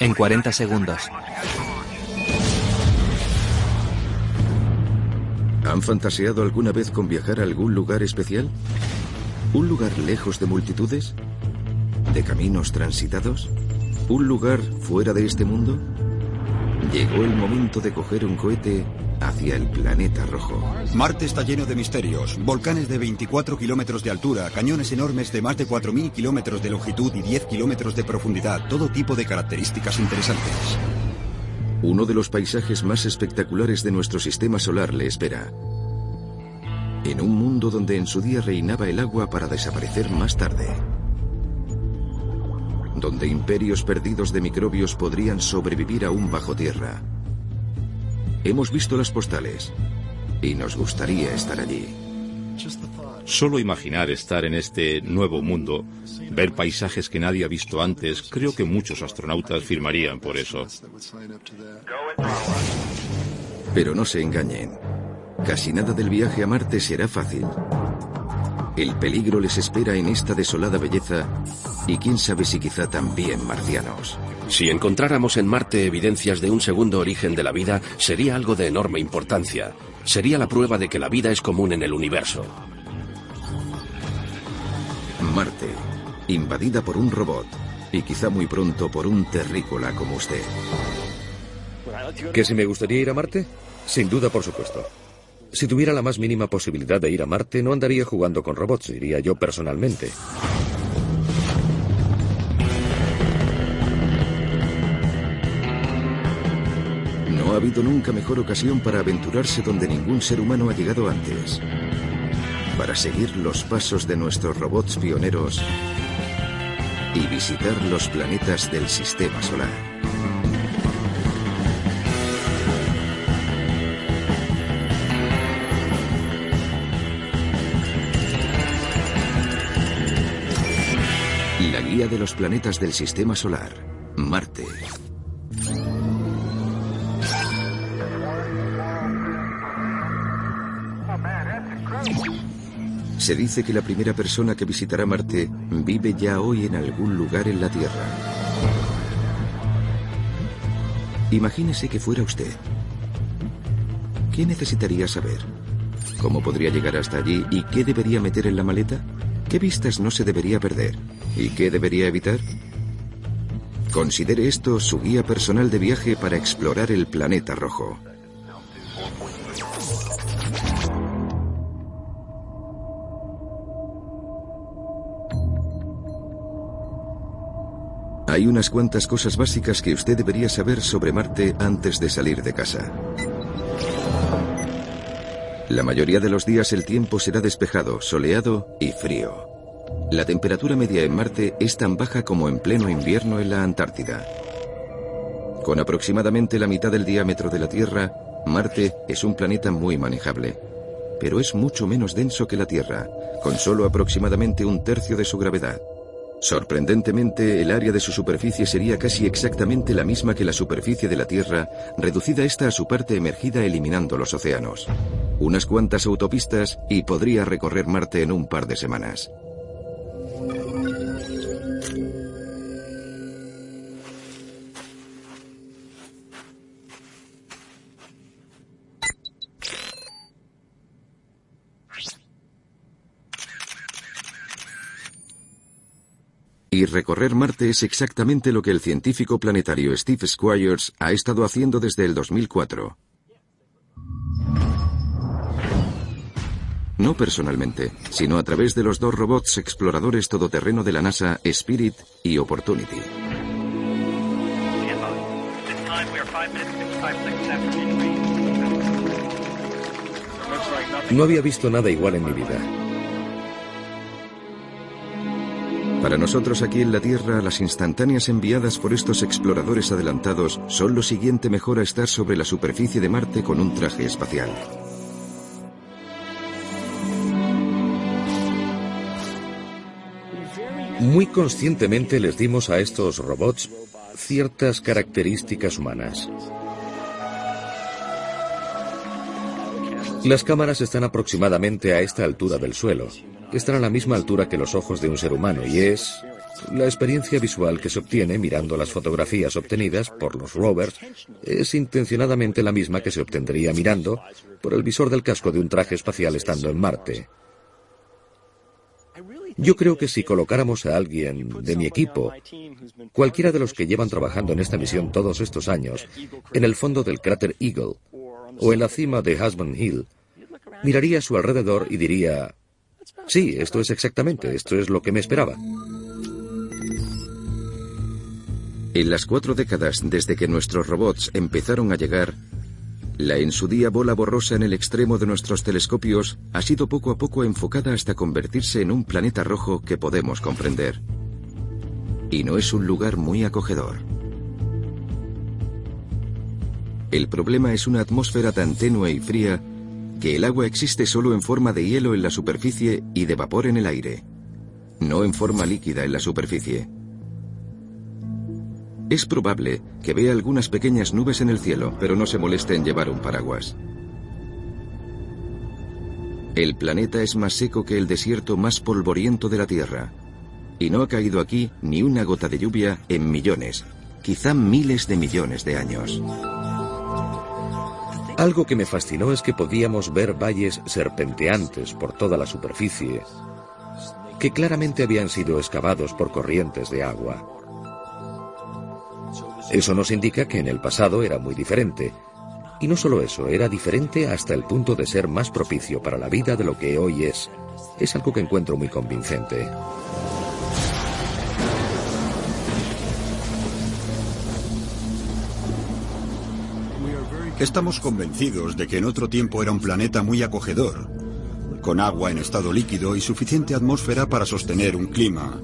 En 40 segundos. ¿Han fantaseado alguna vez con viajar a algún lugar especial? ¿Un lugar lejos de multitudes? ¿De caminos transitados? ¿Un lugar fuera de este mundo? Llegó el momento de coger un cohete hacia el planeta rojo. Marte está lleno de misterios. Volcanes de 24 kilómetros de altura, cañones enormes de más de 4.000 kilómetros de longitud y 10 kilómetros de profundidad. Todo tipo de características interesantes. Uno de los paisajes más espectaculares de nuestro sistema solar le espera. En un mundo donde en su día reinaba el agua para desaparecer más tarde. Donde imperios perdidos de microbios podrían sobrevivir aún bajo tierra. Hemos visto las postales y nos gustaría estar allí. Solo imaginar estar en este nuevo mundo, ver paisajes que nadie ha visto antes, creo que muchos astronautas firmarían por eso. Pero no se engañen. Casi nada del viaje a Marte será fácil. El peligro les espera en esta desolada belleza y quién sabe si quizá también marcianos. Si encontráramos en Marte evidencias de un segundo origen de la vida, sería algo de enorme importancia. Sería la prueba de que la vida es común en el universo. Marte, invadida por un robot y quizá muy pronto por un terrícola como usted. ¿Que si me gustaría ir a Marte? Sin duda, por supuesto. Si tuviera la más mínima posibilidad de ir a Marte, no andaría jugando con robots, iría yo personalmente. Habido nunca mejor ocasión para aventurarse donde ningún ser humano ha llegado antes. Para seguir los pasos de nuestros robots pioneros y visitar los planetas del sistema solar. La guía de los planetas del sistema solar, Marte. Se dice que la primera persona que visitará Marte vive ya hoy en algún lugar en la Tierra. Imagínese que fuera usted. ¿Qué necesitaría saber? ¿Cómo podría llegar hasta allí y qué debería meter en la maleta? ¿Qué vistas no se debería perder? ¿Y qué debería evitar? Considere esto su guía personal de viaje para explorar el planeta rojo. Hay unas cuantas cosas básicas que usted debería saber sobre Marte antes de salir de casa. La mayoría de los días el tiempo será despejado, soleado y frío. La temperatura media en Marte es tan baja como en pleno invierno en la Antártida. Con aproximadamente la mitad del diámetro de la Tierra, Marte es un planeta muy manejable, pero es mucho menos denso que la Tierra, con solo aproximadamente un tercio de su gravedad. Sorprendentemente, el área de su superficie sería casi exactamente la misma que la superficie de la Tierra, reducida esta a su parte emergida eliminando los océanos. Unas cuantas autopistas y podría recorrer Marte en un par de semanas. Y recorrer Marte es exactamente lo que el científico planetario Steve Squires ha estado haciendo desde el 2004. No personalmente, sino a través de los dos robots exploradores todoterreno de la NASA, Spirit y Opportunity. No había visto nada igual en mi vida. Para nosotros aquí en la Tierra, las instantáneas enviadas por estos exploradores adelantados son lo siguiente mejor a estar sobre la superficie de Marte con un traje espacial. Muy conscientemente les dimos a estos robots ciertas características humanas. Las cámaras están aproximadamente a esta altura del suelo. Están a la misma altura que los ojos de un ser humano y es La experiencia visual que se obtiene mirando las fotografías obtenidas por los rovers es intencionadamente la misma que se obtendría mirando por el visor del casco de un traje espacial estando en Marte. Yo creo que si colocáramos a alguien de mi equipo, cualquiera de los que llevan trabajando en esta misión todos estos años, en el fondo del cráter Eagle o en la cima de Husband Hill, miraría a su alrededor y diría, sí, esto es exactamente, esto es lo que me esperaba. En las cuatro décadas desde que nuestros robots empezaron a llegar, la en su día bola borrosa en el extremo de nuestros telescopios ha sido poco a poco enfocada hasta convertirse en un planeta rojo que podemos comprender. Y no es un lugar muy acogedor. El problema es una atmósfera tan tenue y fría que el agua existe solo en forma de hielo en la superficie y de vapor en el aire, no en forma líquida en la superficie. Es probable que vea algunas pequeñas nubes en el cielo, pero no se moleste en llevar un paraguas. El planeta es más seco que el desierto más polvoriento de la Tierra, y no ha caído aquí ni una gota de lluvia en millones, quizá miles de millones de años. Algo que me fascinó es que podíamos ver valles serpenteantes por toda la superficie, que claramente habían sido excavados por corrientes de agua. Eso nos indica que en el pasado era muy diferente. Y no solo eso, era diferente hasta el punto de ser más propicio para la vida de lo que hoy es. Es algo que encuentro muy convincente. Estamos convencidos de que en otro tiempo era un planeta muy acogedor, con agua en estado líquido y suficiente atmósfera para sostener un clima.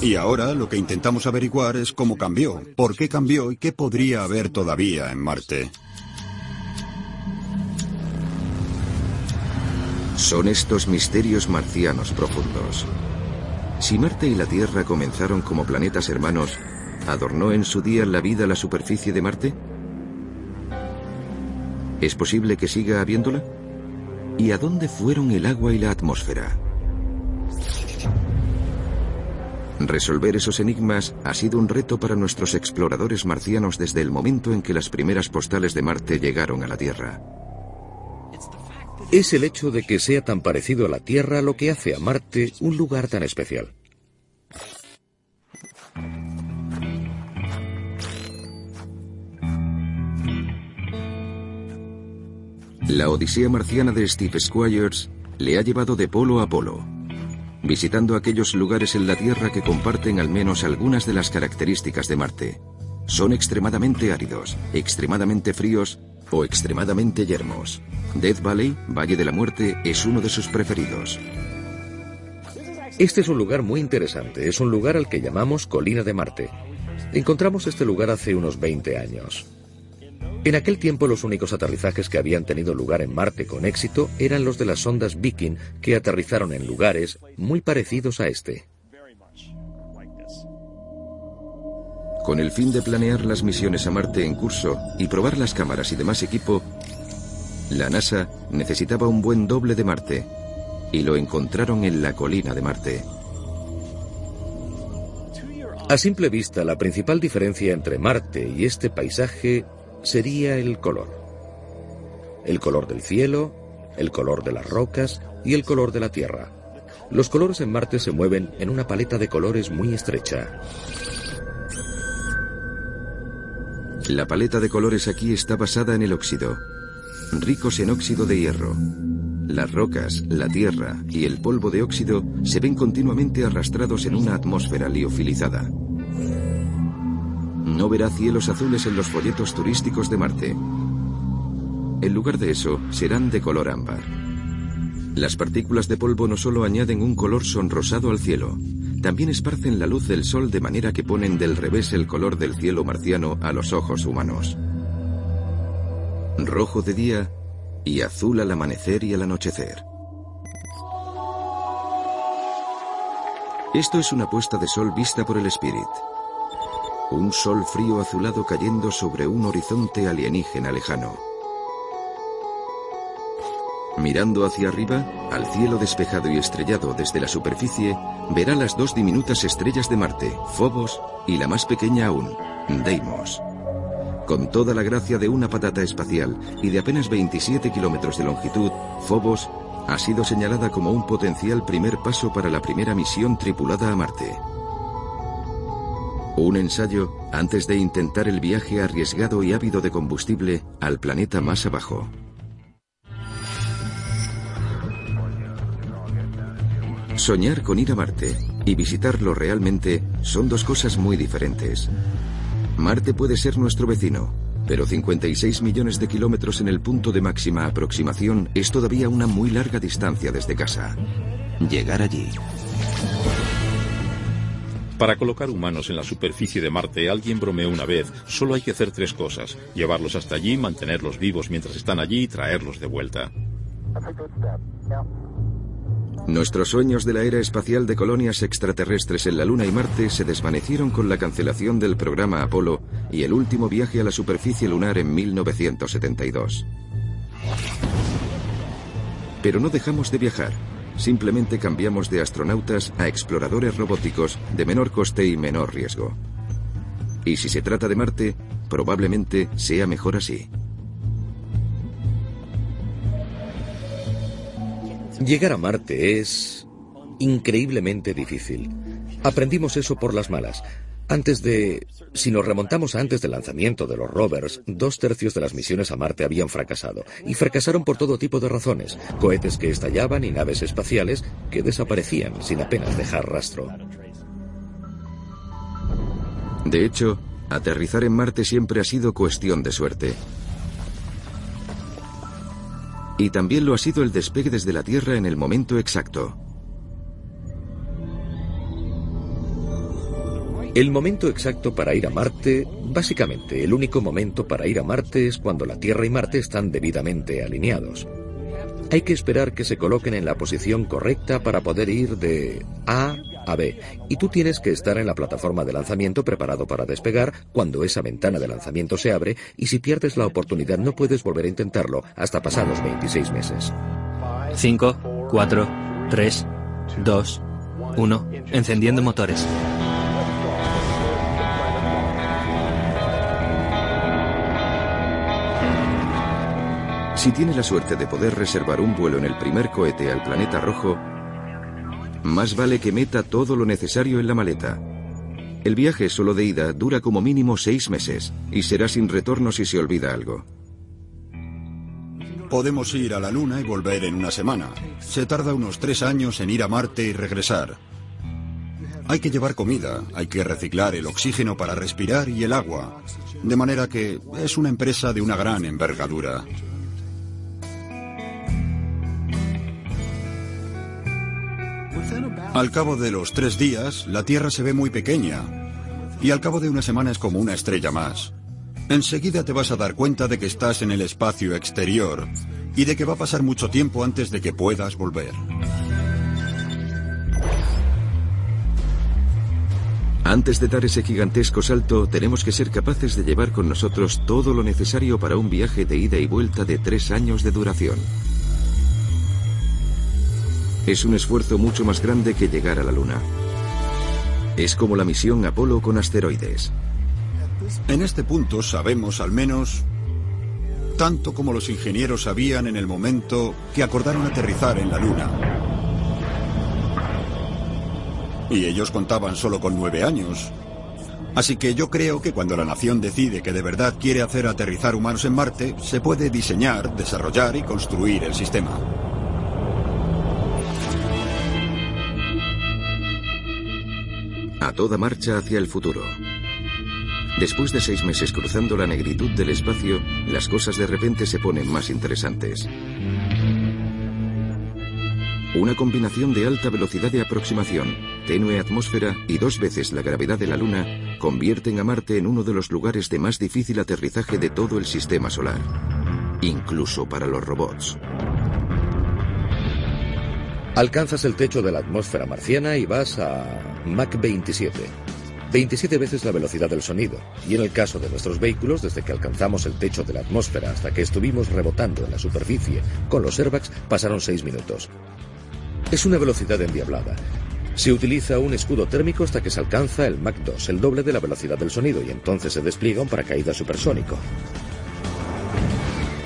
Y ahora lo que intentamos averiguar es cómo cambió, por qué cambió y qué podría haber todavía en Marte. Son estos misterios marcianos profundos. Si Marte y la Tierra comenzaron como planetas hermanos, ¿adornó en su día la vida la superficie de Marte? ¿Es posible que siga habiéndola? ¿Y a dónde fueron el agua y la atmósfera? Resolver esos enigmas ha sido un reto para nuestros exploradores marcianos desde el momento en que las primeras postales de Marte llegaron a la Tierra. Es el hecho de que sea tan parecido a la Tierra lo que hace a Marte un lugar tan especial. La Odisea marciana de Steve Squires le ha llevado de polo a polo, visitando aquellos lugares en la Tierra que comparten al menos algunas de las características de Marte. Son extremadamente áridos, extremadamente fríos o extremadamente yermos. Death Valley, Valle de la Muerte, es uno de sus preferidos. Este es un lugar muy interesante, es un lugar al que llamamos Colina de Marte. Encontramos este lugar hace unos 20 años. En aquel tiempo los únicos aterrizajes que habían tenido lugar en Marte con éxito eran los de las sondas Viking que aterrizaron en lugares muy parecidos a este. Con el fin de planear las misiones a Marte en curso y probar las cámaras y demás equipo, la NASA necesitaba un buen doble de Marte y lo encontraron en la colina de Marte. A simple vista, la principal diferencia entre Marte y este paisaje sería el color. El color del cielo, el color de las rocas y el color de la Tierra. Los colores en Marte se mueven en una paleta de colores muy estrecha. La paleta de colores aquí está basada en el óxido, ricos en óxido de hierro. Las rocas, la tierra y el polvo de óxido se ven continuamente arrastrados en una atmósfera liofilizada. No verá cielos azules en los folletos turísticos de Marte. En lugar de eso, serán de color ámbar. Las partículas de polvo no solo añaden un color sonrosado al cielo, también esparcen la luz del sol de manera que ponen del revés el color del cielo marciano a los ojos humanos. Rojo de día y azul al amanecer y al anochecer. Esto es una puesta de sol vista por el Spirit. Un sol frío azulado cayendo sobre un horizonte alienígena lejano. Mirando hacia arriba, al cielo despejado y estrellado desde la superficie, verá las dos diminutas estrellas de Marte, Phobos, y la más pequeña aún, Deimos. Con toda la gracia de una patata espacial y de apenas 27 kilómetros de longitud, Phobos ha sido señalada como un potencial primer paso para la primera misión tripulada a Marte. Un ensayo antes de intentar el viaje arriesgado y ávido de combustible al planeta más abajo. Soñar con ir a Marte y visitarlo realmente son dos cosas muy diferentes. Marte puede ser nuestro vecino, pero 56 millones de kilómetros en el punto de máxima aproximación es todavía una muy larga distancia desde casa. Llegar allí. Para colocar humanos en la superficie de Marte, alguien bromeó una vez, solo hay que hacer tres cosas. Llevarlos hasta allí, mantenerlos vivos mientras están allí y traerlos de vuelta. Nuestros sueños de la era espacial de colonias extraterrestres en la Luna y Marte se desvanecieron con la cancelación del programa Apolo y el último viaje a la superficie lunar en 1972. Pero no dejamos de viajar, simplemente cambiamos de astronautas a exploradores robóticos de menor coste y menor riesgo. Y si se trata de Marte, probablemente sea mejor así. Llegar a Marte es increíblemente difícil. Aprendimos eso por las malas. Antes de... Si nos remontamos a antes del lanzamiento de los rovers, dos tercios de las misiones a Marte habían fracasado. Y fracasaron por todo tipo de razones. Cohetes que estallaban y naves espaciales que desaparecían sin apenas dejar rastro. De hecho, aterrizar en Marte siempre ha sido cuestión de suerte. Y también lo ha sido el despegue desde la Tierra en el momento exacto. El momento exacto para ir a Marte, básicamente el único momento para ir a Marte es cuando la Tierra y Marte están debidamente alineados. Hay que esperar que se coloquen en la posición correcta para poder ir de A a B, y tú tienes que estar en la plataforma de lanzamiento preparado para despegar cuando esa ventana de lanzamiento se abre, y si pierdes la oportunidad no puedes volver a intentarlo hasta pasados 26 meses. 5, 4, 3, 2, 1. Encendiendo motores. Si tiene la suerte de poder reservar un vuelo en el primer cohete al planeta rojo, más vale que meta todo lo necesario en la maleta. El viaje solo de ida dura como mínimo seis meses y será sin retorno si se olvida algo. Podemos ir a la Luna y volver en una semana. Se tarda unos tres años en ir a Marte y regresar. Hay que llevar comida, hay que reciclar el oxígeno para respirar y el agua. De manera que es una empresa de una gran envergadura. Al cabo de los tres días, la Tierra se ve muy pequeña. Y al cabo de una semana es como una estrella más. Enseguida te vas a dar cuenta de que estás en el espacio exterior y de que va a pasar mucho tiempo antes de que puedas volver. Antes de dar ese gigantesco salto, tenemos que ser capaces de llevar con nosotros todo lo necesario para un viaje de ida y vuelta de tres años de duración. Es un esfuerzo mucho más grande que llegar a la Luna. Es como la misión Apolo con asteroides. En este punto sabemos al menos tanto como los ingenieros sabían en el momento que acordaron aterrizar en la Luna. Y ellos contaban solo con nueve años. Así que yo creo que cuando la nación decide que de verdad quiere hacer aterrizar humanos en Marte, se puede diseñar, desarrollar y construir el sistema. A toda marcha hacia el futuro. Después de seis meses cruzando la negritud del espacio, las cosas de repente se ponen más interesantes. Una combinación de alta velocidad de aproximación, tenue atmósfera y dos veces la gravedad de la Luna convierten a Marte en uno de los lugares de más difícil aterrizaje de todo el sistema solar, incluso para los robots. Alcanzas el techo de la atmósfera marciana y vas a Mach 27. 27 veces la velocidad del sonido, y en el caso de nuestros vehículos, desde que alcanzamos el techo de la atmósfera hasta que estuvimos rebotando en la superficie con los airbags, pasaron 6 minutos. Es una velocidad endiablada. Se utiliza un escudo térmico hasta que se alcanza el Mach 2, el doble de la velocidad del sonido, y entonces se despliega un paracaídas supersónico.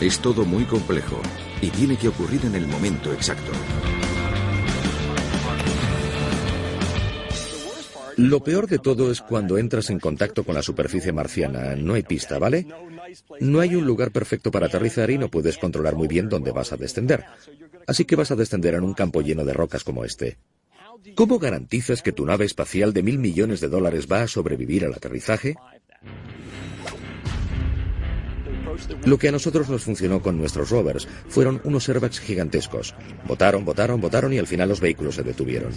Es todo muy complejo y tiene que ocurrir en el momento exacto. Lo peor de todo es cuando entras en contacto con la superficie marciana. No hay pista, ¿vale? No hay un lugar perfecto para aterrizar y no puedes controlar muy bien dónde vas a descender. Así que vas a descender en un campo lleno de rocas como este. ¿Cómo garantizas que tu nave espacial de mil millones de dólares va a sobrevivir al aterrizaje? Lo que a nosotros nos funcionó con nuestros rovers fueron unos airbags gigantescos. Votaron, votaron, votaron y al final los vehículos se detuvieron.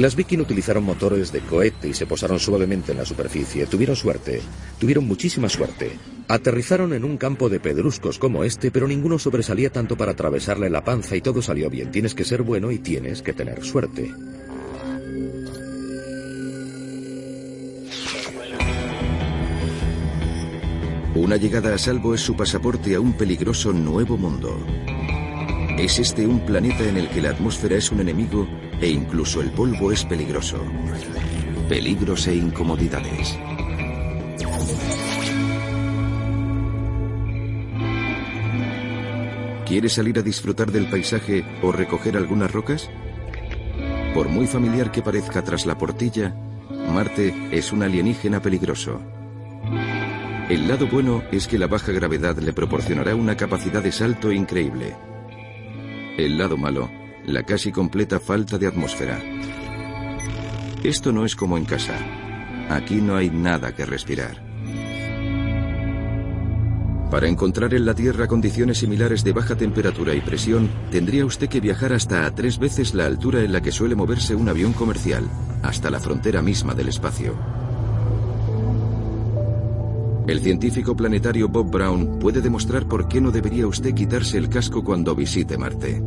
Las Viking utilizaron motores de cohete y se posaron suavemente en la superficie. Tuvieron suerte, tuvieron muchísima suerte. Aterrizaron en un campo de pedruscos como este, pero ninguno sobresalía tanto para atravesarle la panza y todo salió bien. Tienes que ser bueno y tienes que tener suerte. Una llegada a salvo es su pasaporte a un peligroso nuevo mundo. Es este un planeta en el que la atmósfera es un enemigo e incluso el polvo es peligroso. Peligros e incomodidades. ¿Quiere salir a disfrutar del paisaje o recoger algunas rocas? Por muy familiar que parezca tras la portilla, Marte es un alienígena peligroso. El lado bueno es que la baja gravedad le proporcionará una capacidad de salto increíble. El lado malo, la casi completa falta de atmósfera. Esto no es como en casa. Aquí no hay nada que respirar. Para encontrar en la Tierra condiciones similares de baja temperatura y presión, tendría usted que viajar hasta a tres veces la altura en la que suele moverse un avión comercial, hasta la frontera misma del espacio. El científico planetario Bob Brown puede demostrar por qué no debería usted quitarse el casco cuando visite Marte.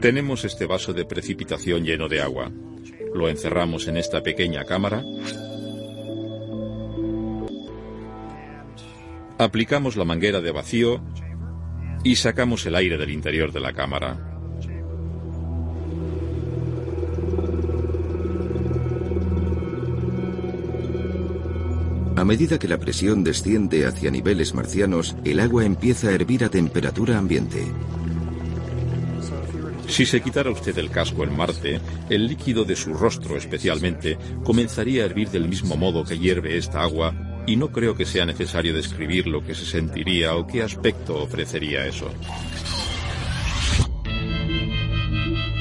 Tenemos este vaso de precipitación lleno de agua. Lo encerramos en esta pequeña cámara. Aplicamos la manguera de vacío y sacamos el aire del interior de la cámara. A medida que la presión desciende hacia niveles marcianos, el agua empieza a hervir a temperatura ambiente. Si se quitara usted el casco en Marte, el líquido de su rostro especialmente comenzaría a hervir del mismo modo que hierve esta agua y no creo que sea necesario describir lo que se sentiría o qué aspecto ofrecería eso.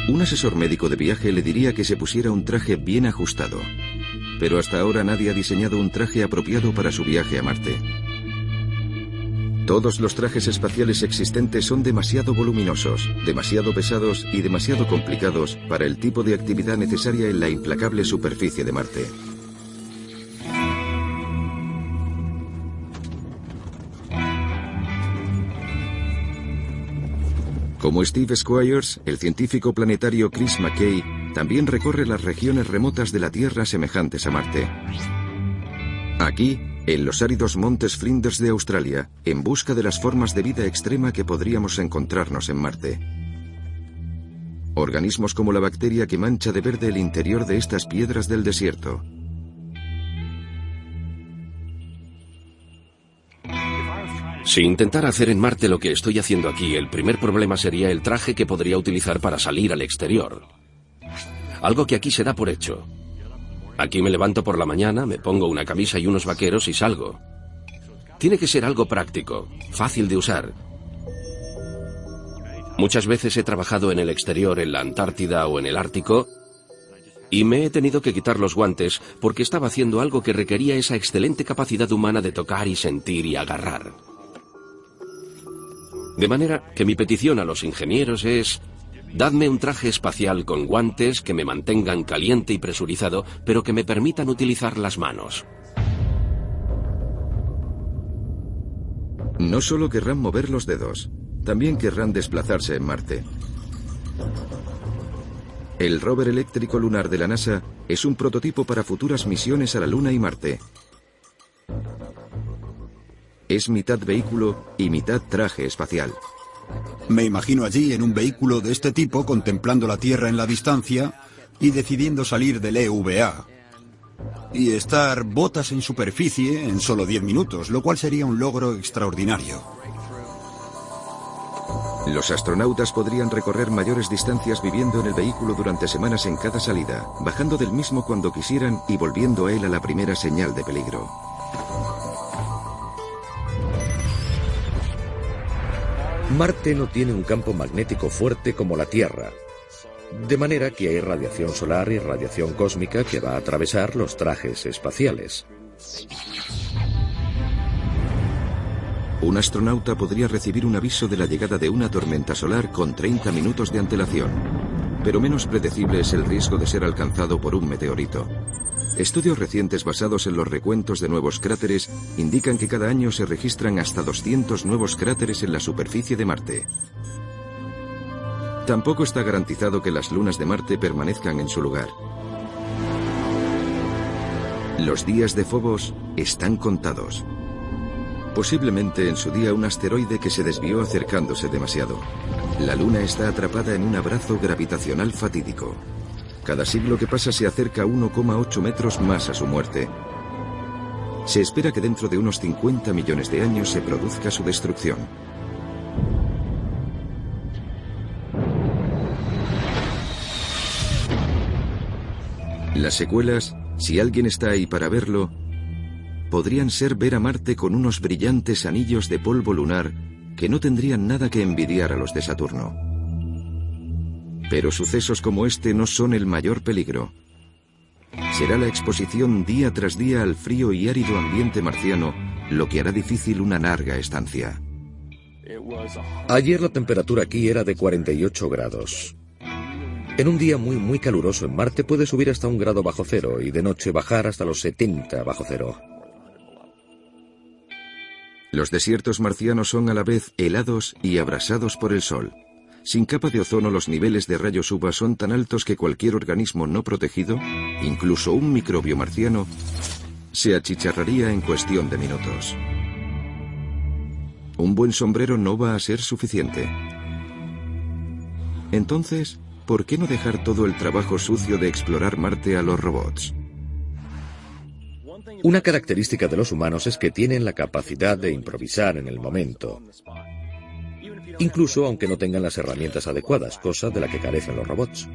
Un asesor médico de viaje le diría que se pusiera un traje bien ajustado, pero hasta ahora nadie ha diseñado un traje apropiado para su viaje a Marte. Todos los trajes espaciales existentes son demasiado voluminosos, demasiado pesados y demasiado complicados para el tipo de actividad necesaria en la implacable superficie de Marte. Como Steve Squires, el científico planetario Chris McKay también recorre las regiones remotas de la Tierra semejantes a Marte. Aquí, en los áridos montes Flinders de Australia, en busca de las formas de vida extrema que podríamos encontrarnos en Marte. Organismos como la bacteria que mancha de verde el interior de estas piedras del desierto. Si intentara hacer en Marte lo que estoy haciendo aquí, el primer problema sería el traje que podría utilizar para salir al exterior. Algo que aquí se da por hecho. Aquí me levanto por la mañana, me pongo una camisa y unos vaqueros y salgo. Tiene que ser algo práctico, fácil de usar. Muchas veces he trabajado en el exterior, en la Antártida o en el Ártico, y me he tenido que quitar los guantes porque estaba haciendo algo que requería esa excelente capacidad humana de tocar y sentir y agarrar. De manera que mi petición a los ingenieros es, dadme un traje espacial con guantes que me mantengan caliente y presurizado, pero que me permitan utilizar las manos. No solo querrán mover los dedos, también querrán desplazarse en Marte. El rover eléctrico lunar de la NASA es un prototipo para futuras misiones a la Luna y Marte. Es mitad vehículo y mitad traje espacial. Me imagino allí en un vehículo de este tipo contemplando la Tierra en la distancia y decidiendo salir del EVA. Y estar botas en superficie en solo 10 minutos, lo cual sería un logro extraordinario. Los astronautas podrían recorrer mayores distancias viviendo en el vehículo durante semanas en cada salida, bajando del mismo cuando quisieran y volviendo a él a la primera señal de peligro. Marte no tiene un campo magnético fuerte como la Tierra, de manera que hay radiación solar y radiación cósmica que va a atravesar los trajes espaciales. Un astronauta podría recibir un aviso de la llegada de una tormenta solar con 30 minutos de antelación, pero menos predecible es el riesgo de ser alcanzado por un meteorito. Estudios recientes basados en los recuentos de nuevos cráteres indican que cada año se registran hasta 200 nuevos cráteres en la superficie de Marte. Tampoco está garantizado que las lunas de Marte permanezcan en su lugar. Los días de Phobos están contados. Posiblemente en su día un asteroide que se desvió acercándose demasiado. La Luna está atrapada en un abrazo gravitacional fatídico. Cada siglo que pasa se acerca 1,8 metros más a su muerte. Se espera que dentro de unos 50 millones de años se produzca su destrucción. Las secuelas, si alguien está ahí para verlo, podrían ser ver a Marte con unos brillantes anillos de polvo lunar que no tendrían nada que envidiar a los de Saturno. Pero sucesos como este no son el mayor peligro. Será la exposición día tras día al frío y árido ambiente marciano lo que hará difícil una larga estancia. Ayer la temperatura aquí era de 48 grados. En un día muy muy caluroso en Marte puede subir hasta un grado bajo cero y de noche bajar hasta los 70 bajo cero. Los desiertos marcianos son a la vez helados y abrasados por el sol. Sin capa de ozono los niveles de rayos UVA son tan altos que cualquier organismo no protegido, incluso un microbio marciano, se achicharraría en cuestión de minutos. Un buen sombrero no va a ser suficiente. Entonces, ¿por qué no dejar todo el trabajo sucio de explorar Marte a los robots? Una característica de los humanos es que tienen la capacidad de improvisar en el momento incluso aunque no tengan las herramientas adecuadas, cosa de la que carecen los robots.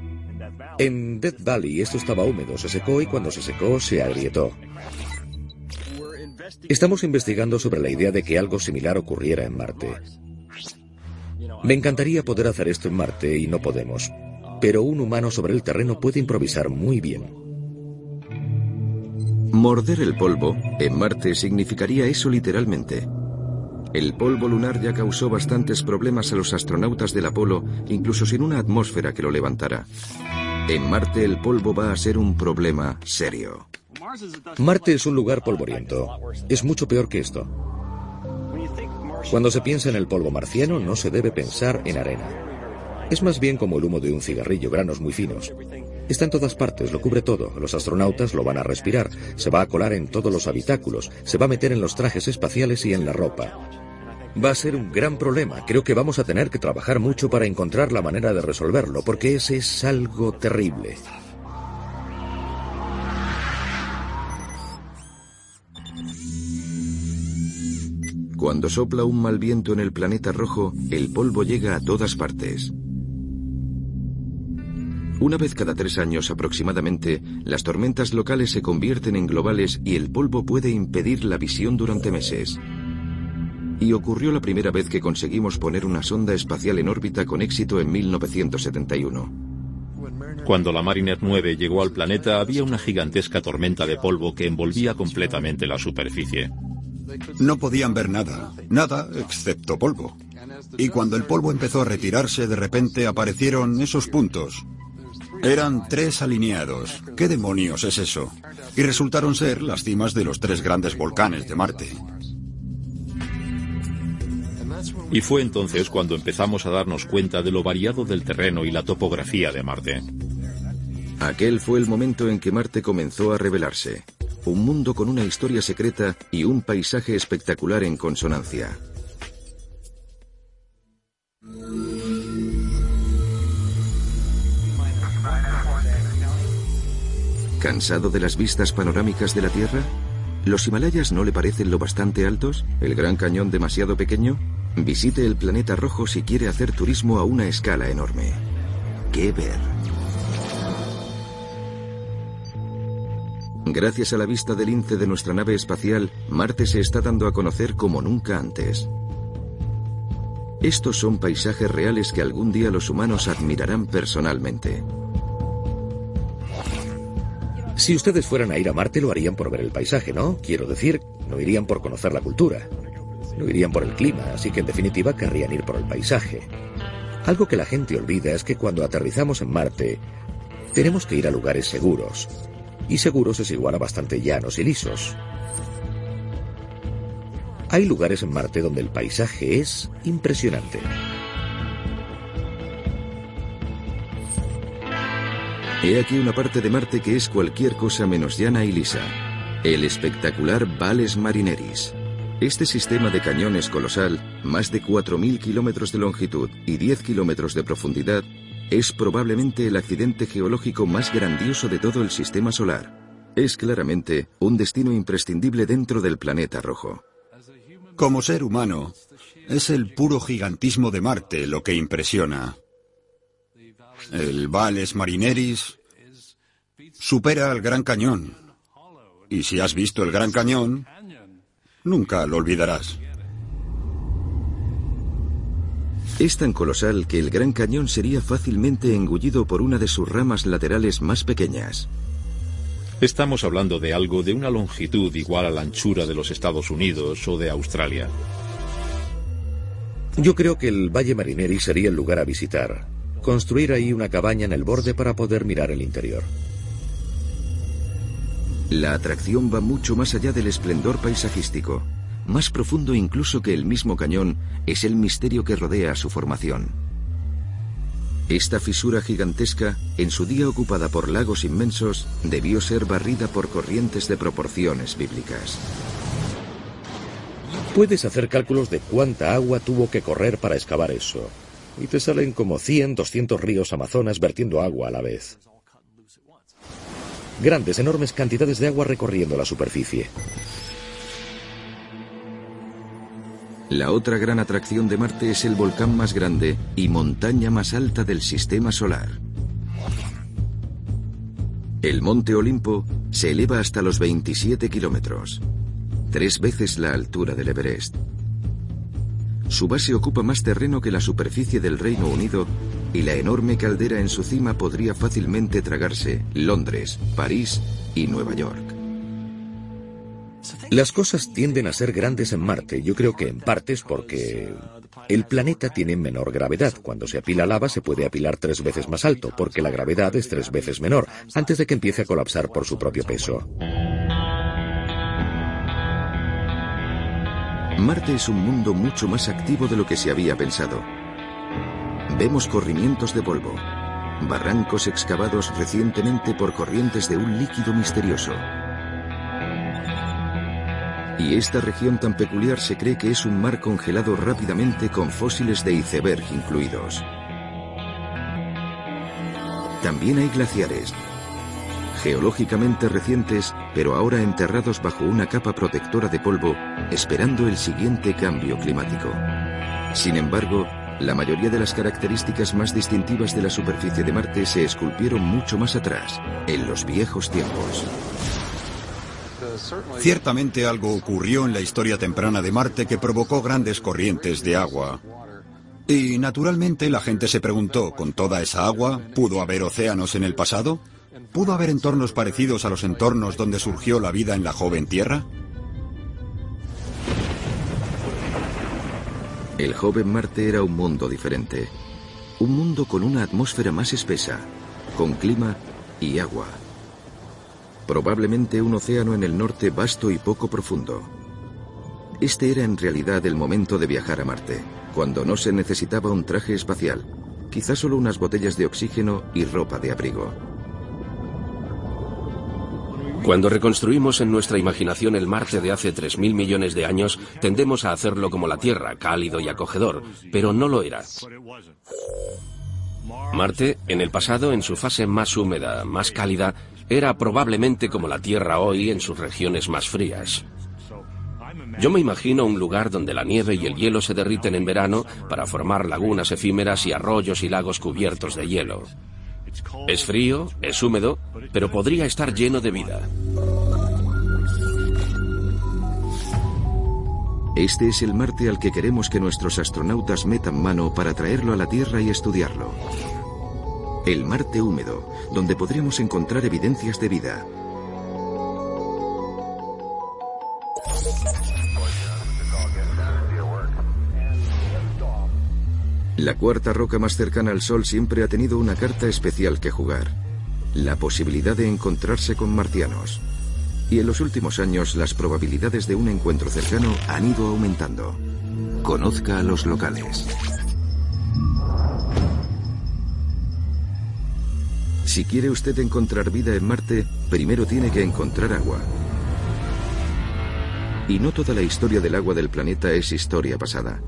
En Death Valley esto estaba húmedo, se secó y cuando se secó se agrietó. Estamos investigando sobre la idea de que algo similar ocurriera en Marte. Me encantaría poder hacer esto en Marte y no podemos, pero un humano sobre el terreno puede improvisar muy bien. Morder el polvo en Marte significaría eso literalmente. El polvo lunar ya causó bastantes problemas a los astronautas del Apolo, incluso sin una atmósfera que lo levantara. En Marte el polvo va a ser un problema serio. Marte es un lugar polvoriento. Es mucho peor que esto. Cuando se piensa en el polvo marciano no se debe pensar en arena. Es más bien como el humo de un cigarrillo, granos muy finos. Está en todas partes, lo cubre todo. Los astronautas lo van a respirar, se va a colar en todos los habitáculos, se va a meter en los trajes espaciales y en la ropa. Va a ser un gran problema. Creo que vamos a tener que trabajar mucho para encontrar la manera de resolverlo, porque ese es algo terrible. Cuando sopla un mal viento en el planeta rojo, el polvo llega a todas partes. Una vez cada tres años aproximadamente, las tormentas locales se convierten en globales y el polvo puede impedir la visión durante meses. Y ocurrió la primera vez que conseguimos poner una sonda espacial en órbita con éxito en 1971. Cuando la Mariner 9 llegó al planeta había una gigantesca tormenta de polvo que envolvía completamente la superficie. No podían ver nada, nada excepto polvo. Y cuando el polvo empezó a retirarse, de repente aparecieron esos puntos. Eran tres alineados. ¿Qué demonios es eso? Y resultaron ser las cimas de los tres grandes volcanes de Marte. Y fue entonces cuando empezamos a darnos cuenta de lo variado del terreno y la topografía de Marte. Aquel fue el momento en que Marte comenzó a revelarse. Un mundo con una historia secreta y un paisaje espectacular en consonancia. ¿Cansado de las vistas panorámicas de la Tierra? ¿Los Himalayas no le parecen lo bastante altos? ¿El Gran Cañón demasiado pequeño? Visite el planeta rojo si quiere hacer turismo a una escala enorme. ¿Qué ver? Gracias a la vista del lince de nuestra nave espacial, Marte se está dando a conocer como nunca antes. Estos son paisajes reales que algún día los humanos admirarán personalmente. Si ustedes fueran a ir a Marte lo harían por ver el paisaje, ¿no? Quiero decir, no irían por conocer la cultura. No irían por el clima, así que en definitiva querrían ir por el paisaje. Algo que la gente olvida es que cuando aterrizamos en Marte, tenemos que ir a lugares seguros. Y seguros es igual a bastante llanos y lisos. Hay lugares en Marte donde el paisaje es impresionante. He aquí una parte de Marte que es cualquier cosa menos llana y lisa. El espectacular Valles Marineris. Este sistema de cañones colosal, más de 4.000 kilómetros de longitud y 10 kilómetros de profundidad, es probablemente el accidente geológico más grandioso de todo el sistema solar. Es claramente un destino imprescindible dentro del planeta rojo. Como ser humano, es el puro gigantismo de Marte lo que impresiona. El Valles Marineris supera al Gran Cañón. Y si has visto el Gran Cañón, nunca lo olvidarás. Es tan colosal que el Gran Cañón sería fácilmente engullido por una de sus ramas laterales más pequeñas. Estamos hablando de algo de una longitud igual a la anchura de los Estados Unidos o de Australia. Yo creo que el Valle Marineri sería el lugar a visitar construir ahí una cabaña en el borde para poder mirar el interior. La atracción va mucho más allá del esplendor paisajístico. Más profundo incluso que el mismo cañón es el misterio que rodea su formación. Esta fisura gigantesca, en su día ocupada por lagos inmensos, debió ser barrida por corrientes de proporciones bíblicas. Puedes hacer cálculos de cuánta agua tuvo que correr para excavar eso y te salen como 100, 200 ríos amazonas vertiendo agua a la vez. Grandes, enormes cantidades de agua recorriendo la superficie. La otra gran atracción de Marte es el volcán más grande y montaña más alta del sistema solar. El monte Olimpo se eleva hasta los 27 kilómetros, tres veces la altura del Everest. Su base ocupa más terreno que la superficie del Reino Unido y la enorme caldera en su cima podría fácilmente tragarse Londres, París y Nueva York. Las cosas tienden a ser grandes en Marte, yo creo que en parte es porque el planeta tiene menor gravedad. Cuando se apila lava se puede apilar tres veces más alto, porque la gravedad es tres veces menor, antes de que empiece a colapsar por su propio peso. Marte es un mundo mucho más activo de lo que se había pensado. Vemos corrimientos de polvo, barrancos excavados recientemente por corrientes de un líquido misterioso. Y esta región tan peculiar se cree que es un mar congelado rápidamente con fósiles de iceberg incluidos. También hay glaciares, geológicamente recientes, pero ahora enterrados bajo una capa protectora de polvo, esperando el siguiente cambio climático. Sin embargo, la mayoría de las características más distintivas de la superficie de Marte se esculpieron mucho más atrás, en los viejos tiempos. Ciertamente algo ocurrió en la historia temprana de Marte que provocó grandes corrientes de agua. Y naturalmente la gente se preguntó, ¿con toda esa agua pudo haber océanos en el pasado? ¿Pudo haber entornos parecidos a los entornos donde surgió la vida en la joven Tierra? El joven Marte era un mundo diferente. Un mundo con una atmósfera más espesa, con clima y agua. Probablemente un océano en el norte vasto y poco profundo. Este era en realidad el momento de viajar a Marte, cuando no se necesitaba un traje espacial, quizás solo unas botellas de oxígeno y ropa de abrigo. Cuando reconstruimos en nuestra imaginación el Marte de hace 3.000 millones de años, tendemos a hacerlo como la Tierra, cálido y acogedor, pero no lo era. Marte, en el pasado, en su fase más húmeda, más cálida, era probablemente como la Tierra hoy en sus regiones más frías. Yo me imagino un lugar donde la nieve y el hielo se derriten en verano para formar lagunas efímeras y arroyos y lagos cubiertos de hielo. Es frío, es húmedo, pero podría estar lleno de vida. Este es el Marte al que queremos que nuestros astronautas metan mano para traerlo a la Tierra y estudiarlo. El Marte húmedo, donde podremos encontrar evidencias de vida. La cuarta roca más cercana al Sol siempre ha tenido una carta especial que jugar. La posibilidad de encontrarse con marcianos. Y en los últimos años las probabilidades de un encuentro cercano han ido aumentando. Conozca a los locales. Si quiere usted encontrar vida en Marte, primero tiene que encontrar agua. Y no toda la historia del agua del planeta es historia pasada.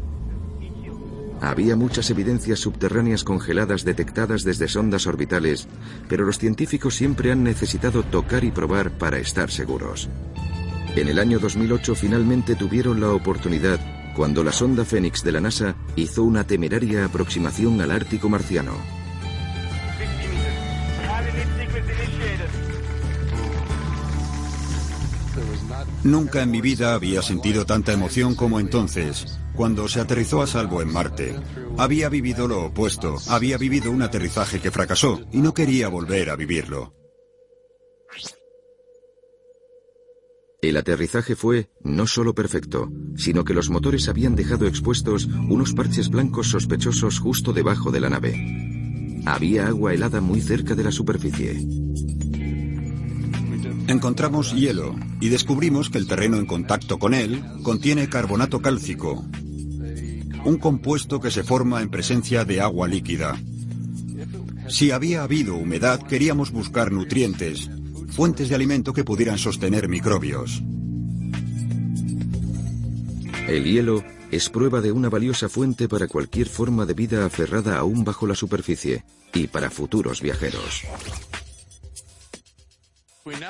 Había muchas evidencias subterráneas congeladas detectadas desde sondas orbitales, pero los científicos siempre han necesitado tocar y probar para estar seguros. En el año 2008 finalmente tuvieron la oportunidad cuando la sonda Phoenix de la NASA hizo una temeraria aproximación al Ártico marciano. Nunca en mi vida había sentido tanta emoción como entonces, cuando se aterrizó a salvo en Marte. Había vivido lo opuesto, había vivido un aterrizaje que fracasó y no quería volver a vivirlo. El aterrizaje fue no solo perfecto, sino que los motores habían dejado expuestos unos parches blancos sospechosos justo debajo de la nave. Había agua helada muy cerca de la superficie. Encontramos hielo y descubrimos que el terreno en contacto con él contiene carbonato cálcico, un compuesto que se forma en presencia de agua líquida. Si había habido humedad, queríamos buscar nutrientes, fuentes de alimento que pudieran sostener microbios. El hielo es prueba de una valiosa fuente para cualquier forma de vida aferrada aún bajo la superficie y para futuros viajeros.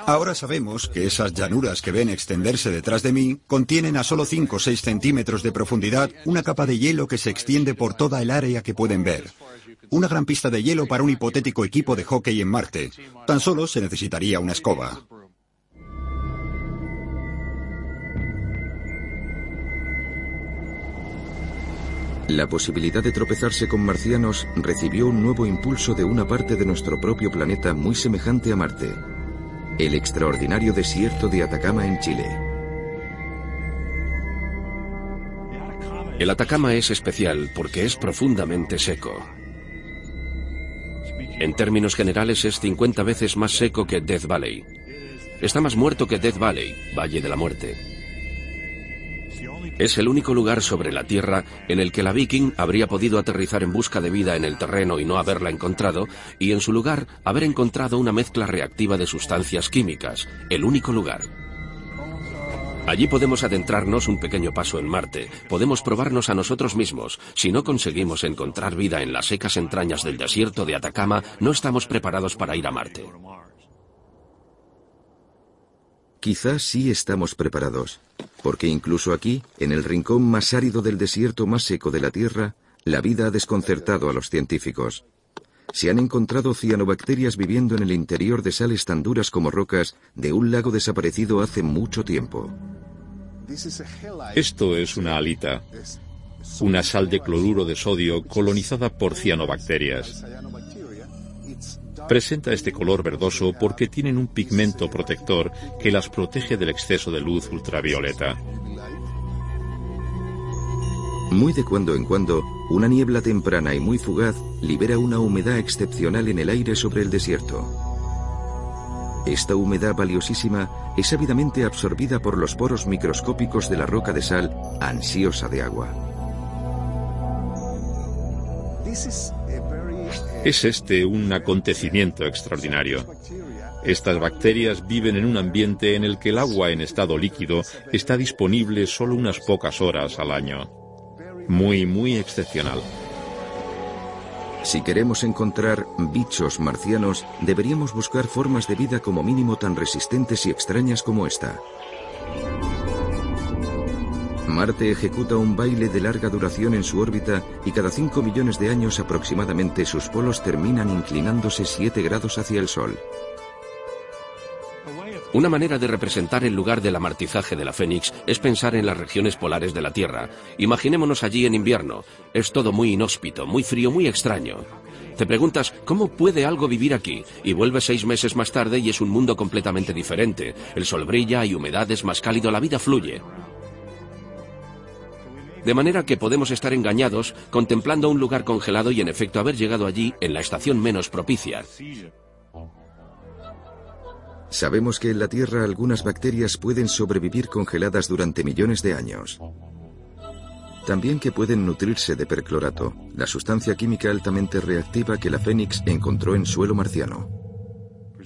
Ahora sabemos que esas llanuras que ven extenderse detrás de mí contienen a solo 5 o 6 centímetros de profundidad una capa de hielo que se extiende por toda el área que pueden ver. Una gran pista de hielo para un hipotético equipo de hockey en Marte. Tan solo se necesitaría una escoba. La posibilidad de tropezarse con marcianos recibió un nuevo impulso de una parte de nuestro propio planeta muy semejante a Marte, el extraordinario desierto de Atacama en Chile. El Atacama es especial porque es profundamente seco. En términos generales es 50 veces más seco que Death Valley. Está más muerto que Death Valley, Valle de la Muerte. Es el único lugar sobre la Tierra en el que la Viking habría podido aterrizar en busca de vida en el terreno y no haberla encontrado, y en su lugar haber encontrado una mezcla reactiva de sustancias químicas, el único lugar. Allí podemos adentrarnos un pequeño paso en Marte, podemos probarnos a nosotros mismos. Si no conseguimos encontrar vida en las secas entrañas del desierto de Atacama, no estamos preparados para ir a Marte. Quizás sí estamos preparados, porque incluso aquí, en el rincón más árido del desierto más seco de la Tierra, la vida ha desconcertado a los científicos. Se han encontrado cianobacterias viviendo en el interior de sales tan duras como rocas de un lago desaparecido hace mucho tiempo. Esto es una alita, una sal de cloruro de sodio colonizada por cianobacterias. Presenta este color verdoso porque tienen un pigmento protector que las protege del exceso de luz ultravioleta. Muy de cuando en cuando, una niebla temprana y muy fugaz libera una humedad excepcional en el aire sobre el desierto. Esta humedad valiosísima es ávidamente absorbida por los poros microscópicos de la roca de sal ansiosa de agua. Es este un acontecimiento extraordinario. Estas bacterias viven en un ambiente en el que el agua en estado líquido está disponible solo unas pocas horas al año. Muy, muy excepcional. Si queremos encontrar bichos marcianos, deberíamos buscar formas de vida como mínimo tan resistentes y extrañas como esta. Marte ejecuta un baile de larga duración en su órbita y cada 5 millones de años aproximadamente sus polos terminan inclinándose 7 grados hacia el Sol. Una manera de representar el lugar del amartizaje de la Fénix es pensar en las regiones polares de la Tierra. Imaginémonos allí en invierno. Es todo muy inhóspito, muy frío, muy extraño. Te preguntas, ¿cómo puede algo vivir aquí? Y vuelves seis meses más tarde y es un mundo completamente diferente. El sol brilla, hay humedad, es más cálido, la vida fluye. De manera que podemos estar engañados contemplando un lugar congelado y en efecto haber llegado allí en la estación menos propicia. Sabemos que en la Tierra algunas bacterias pueden sobrevivir congeladas durante millones de años. También que pueden nutrirse de perclorato, la sustancia química altamente reactiva que la Fénix encontró en suelo marciano.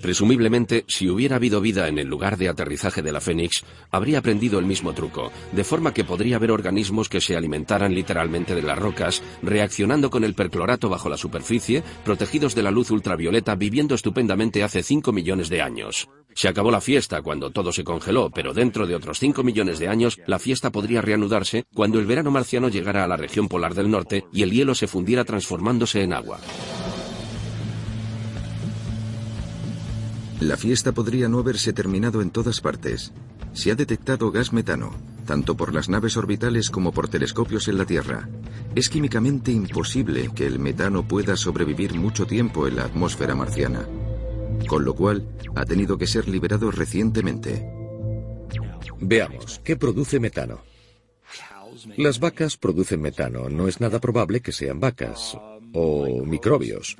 Presumiblemente, si hubiera habido vida en el lugar de aterrizaje de la Fénix, habría aprendido el mismo truco, de forma que podría haber organismos que se alimentaran literalmente de las rocas, reaccionando con el perclorato bajo la superficie, protegidos de la luz ultravioleta, viviendo estupendamente hace 5 millones de años. Se acabó la fiesta cuando todo se congeló, pero dentro de otros 5 millones de años la fiesta podría reanudarse cuando el verano marciano llegara a la región polar del norte y el hielo se fundiera transformándose en agua. La fiesta podría no haberse terminado en todas partes. Se ha detectado gas metano, tanto por las naves orbitales como por telescopios en la Tierra. Es químicamente imposible que el metano pueda sobrevivir mucho tiempo en la atmósfera marciana, con lo cual ha tenido que ser liberado recientemente. Veamos, ¿qué produce metano? Las vacas producen metano. No es nada probable que sean vacas o microbios.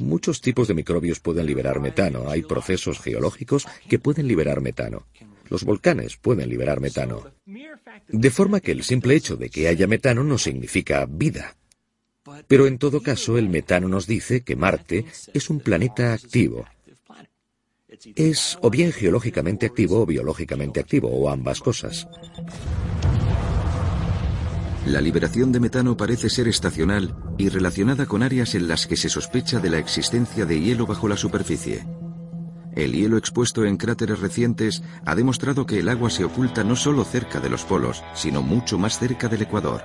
Muchos tipos de microbios pueden liberar metano. Hay procesos geológicos que pueden liberar metano. Los volcanes pueden liberar metano. De forma que el simple hecho de que haya metano no significa vida. Pero en todo caso, el metano nos dice que Marte es un planeta activo. Es o bien geológicamente activo o biológicamente activo, o ambas cosas. La liberación de metano parece ser estacional y relacionada con áreas en las que se sospecha de la existencia de hielo bajo la superficie. El hielo expuesto en cráteres recientes ha demostrado que el agua se oculta no solo cerca de los polos, sino mucho más cerca del Ecuador.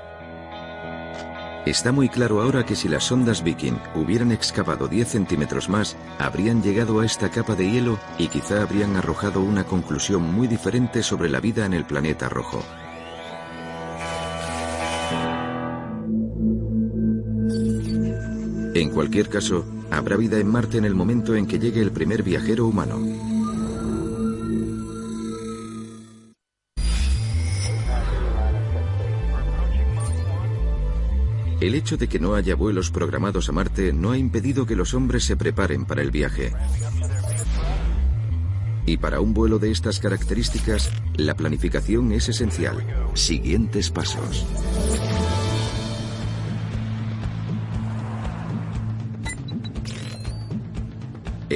Está muy claro ahora que si las sondas Viking hubieran excavado 10 centímetros más, habrían llegado a esta capa de hielo y quizá habrían arrojado una conclusión muy diferente sobre la vida en el planeta rojo. En cualquier caso, habrá vida en Marte en el momento en que llegue el primer viajero humano. El hecho de que no haya vuelos programados a Marte no ha impedido que los hombres se preparen para el viaje. Y para un vuelo de estas características, la planificación es esencial. Siguientes pasos.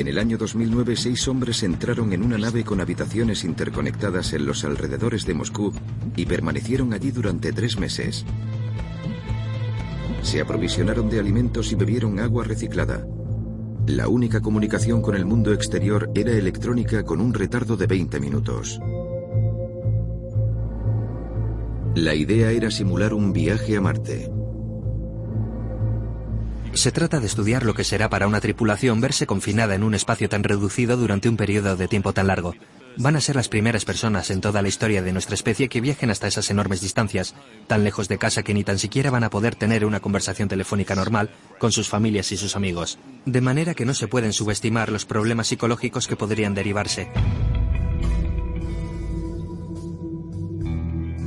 En el año 2009, seis hombres entraron en una nave con habitaciones interconectadas en los alrededores de Moscú y permanecieron allí durante tres meses. Se aprovisionaron de alimentos y bebieron agua reciclada. La única comunicación con el mundo exterior era electrónica con un retardo de 20 minutos. La idea era simular un viaje a Marte. Se trata de estudiar lo que será para una tripulación verse confinada en un espacio tan reducido durante un periodo de tiempo tan largo. Van a ser las primeras personas en toda la historia de nuestra especie que viajen hasta esas enormes distancias, tan lejos de casa que ni tan siquiera van a poder tener una conversación telefónica normal con sus familias y sus amigos. De manera que no se pueden subestimar los problemas psicológicos que podrían derivarse.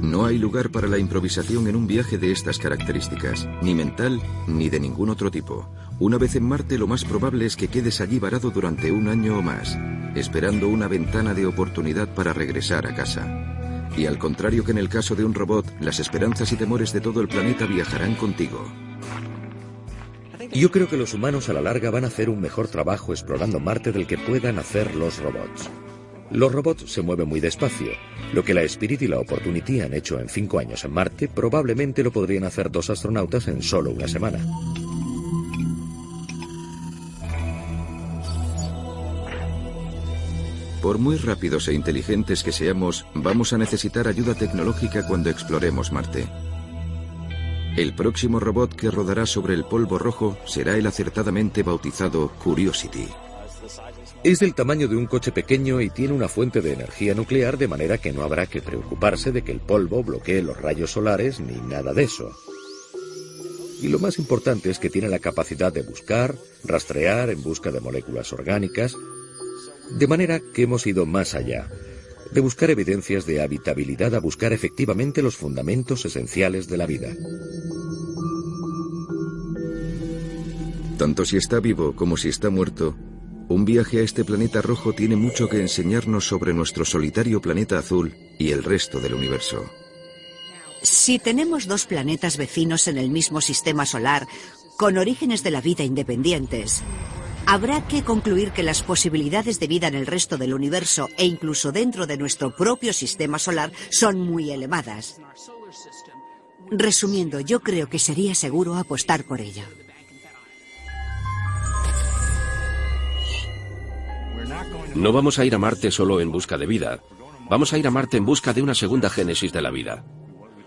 No hay lugar para la improvisación en un viaje de estas características, ni mental ni de ningún otro tipo. Una vez en Marte lo más probable es que quedes allí varado durante un año o más, esperando una ventana de oportunidad para regresar a casa. Y al contrario que en el caso de un robot, las esperanzas y temores de todo el planeta viajarán contigo. Yo creo que los humanos a la larga van a hacer un mejor trabajo explorando Marte del que puedan hacer los robots. Los robots se mueven muy despacio. Lo que la Spirit y la Opportunity han hecho en cinco años en Marte, probablemente lo podrían hacer dos astronautas en solo una semana. Por muy rápidos e inteligentes que seamos, vamos a necesitar ayuda tecnológica cuando exploremos Marte. El próximo robot que rodará sobre el polvo rojo será el acertadamente bautizado Curiosity. Es del tamaño de un coche pequeño y tiene una fuente de energía nuclear de manera que no habrá que preocuparse de que el polvo bloquee los rayos solares ni nada de eso. Y lo más importante es que tiene la capacidad de buscar, rastrear en busca de moléculas orgánicas, de manera que hemos ido más allá, de buscar evidencias de habitabilidad a buscar efectivamente los fundamentos esenciales de la vida. Tanto si está vivo como si está muerto, un viaje a este planeta rojo tiene mucho que enseñarnos sobre nuestro solitario planeta azul y el resto del universo. Si tenemos dos planetas vecinos en el mismo sistema solar, con orígenes de la vida independientes, Habrá que concluir que las posibilidades de vida en el resto del universo e incluso dentro de nuestro propio sistema solar son muy elevadas. Resumiendo, yo creo que sería seguro apostar por ello. No vamos a ir a Marte solo en busca de vida. Vamos a ir a Marte en busca de una segunda génesis de la vida.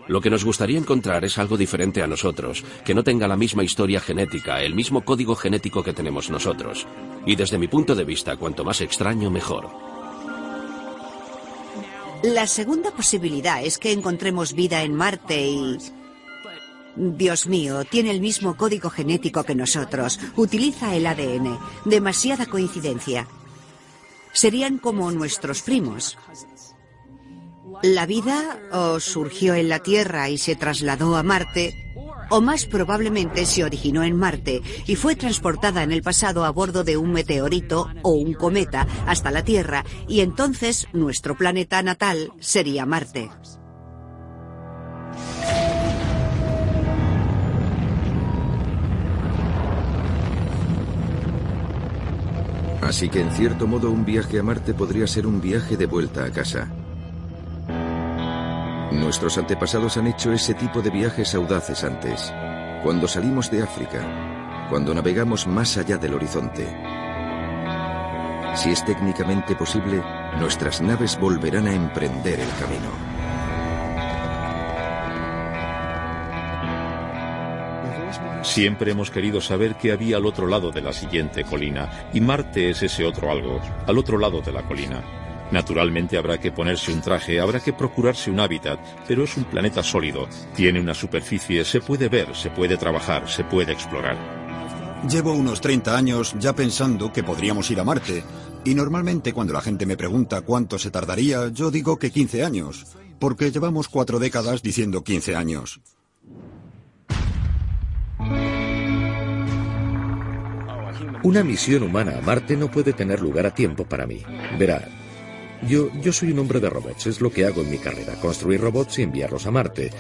Lo que nos gustaría encontrar es algo diferente a nosotros, que no tenga la misma historia genética, el mismo código genético que tenemos nosotros. Y desde mi punto de vista, cuanto más extraño, mejor. La segunda posibilidad es que encontremos vida en Marte y... Dios mío, tiene el mismo código genético que nosotros. Utiliza el ADN. Demasiada coincidencia. Serían como nuestros primos. La vida o surgió en la Tierra y se trasladó a Marte, o más probablemente se originó en Marte y fue transportada en el pasado a bordo de un meteorito o un cometa hasta la Tierra, y entonces nuestro planeta natal sería Marte. Así que en cierto modo un viaje a Marte podría ser un viaje de vuelta a casa. Nuestros antepasados han hecho ese tipo de viajes audaces antes, cuando salimos de África, cuando navegamos más allá del horizonte. Si es técnicamente posible, nuestras naves volverán a emprender el camino. Siempre hemos querido saber qué había al otro lado de la siguiente colina, y Marte es ese otro algo, al otro lado de la colina. Naturalmente habrá que ponerse un traje, habrá que procurarse un hábitat, pero es un planeta sólido, tiene una superficie, se puede ver, se puede trabajar, se puede explorar. Llevo unos 30 años ya pensando que podríamos ir a Marte, y normalmente cuando la gente me pregunta cuánto se tardaría, yo digo que 15 años, porque llevamos cuatro décadas diciendo 15 años. Una misión humana a Marte no puede tener lugar a tiempo para mí. Verá, yo, yo soy un hombre de robots, es lo que hago en mi carrera, construir robots y enviarlos a Marte.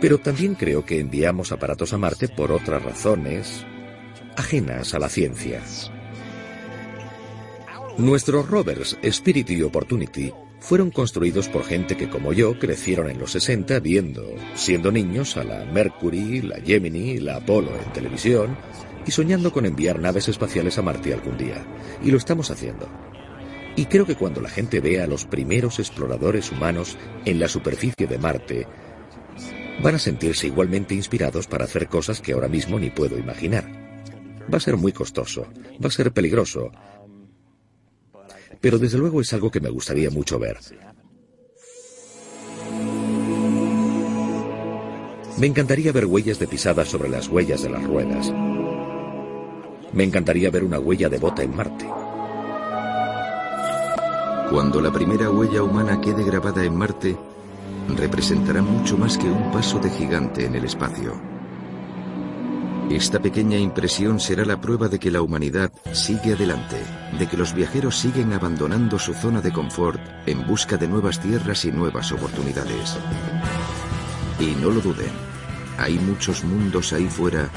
Pero también creo que enviamos aparatos a Marte por otras razones ajenas a la ciencia. Nuestros rovers Spirit y Opportunity fueron construidos por gente que como yo crecieron en los 60 viendo, siendo niños, a la Mercury, la Gemini, la Apollo en televisión y soñando con enviar naves espaciales a Marte algún día. Y lo estamos haciendo. Y creo que cuando la gente vea a los primeros exploradores humanos en la superficie de Marte, van a sentirse igualmente inspirados para hacer cosas que ahora mismo ni puedo imaginar. Va a ser muy costoso, va a ser peligroso, pero desde luego es algo que me gustaría mucho ver. Me encantaría ver huellas de pisada sobre las huellas de las ruedas. Me encantaría ver una huella de bota en Marte. Cuando la primera huella humana quede grabada en Marte, representará mucho más que un paso de gigante en el espacio. Esta pequeña impresión será la prueba de que la humanidad sigue adelante, de que los viajeros siguen abandonando su zona de confort en busca de nuevas tierras y nuevas oportunidades. Y no lo duden, hay muchos mundos ahí fuera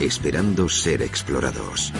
esperando ser explorados.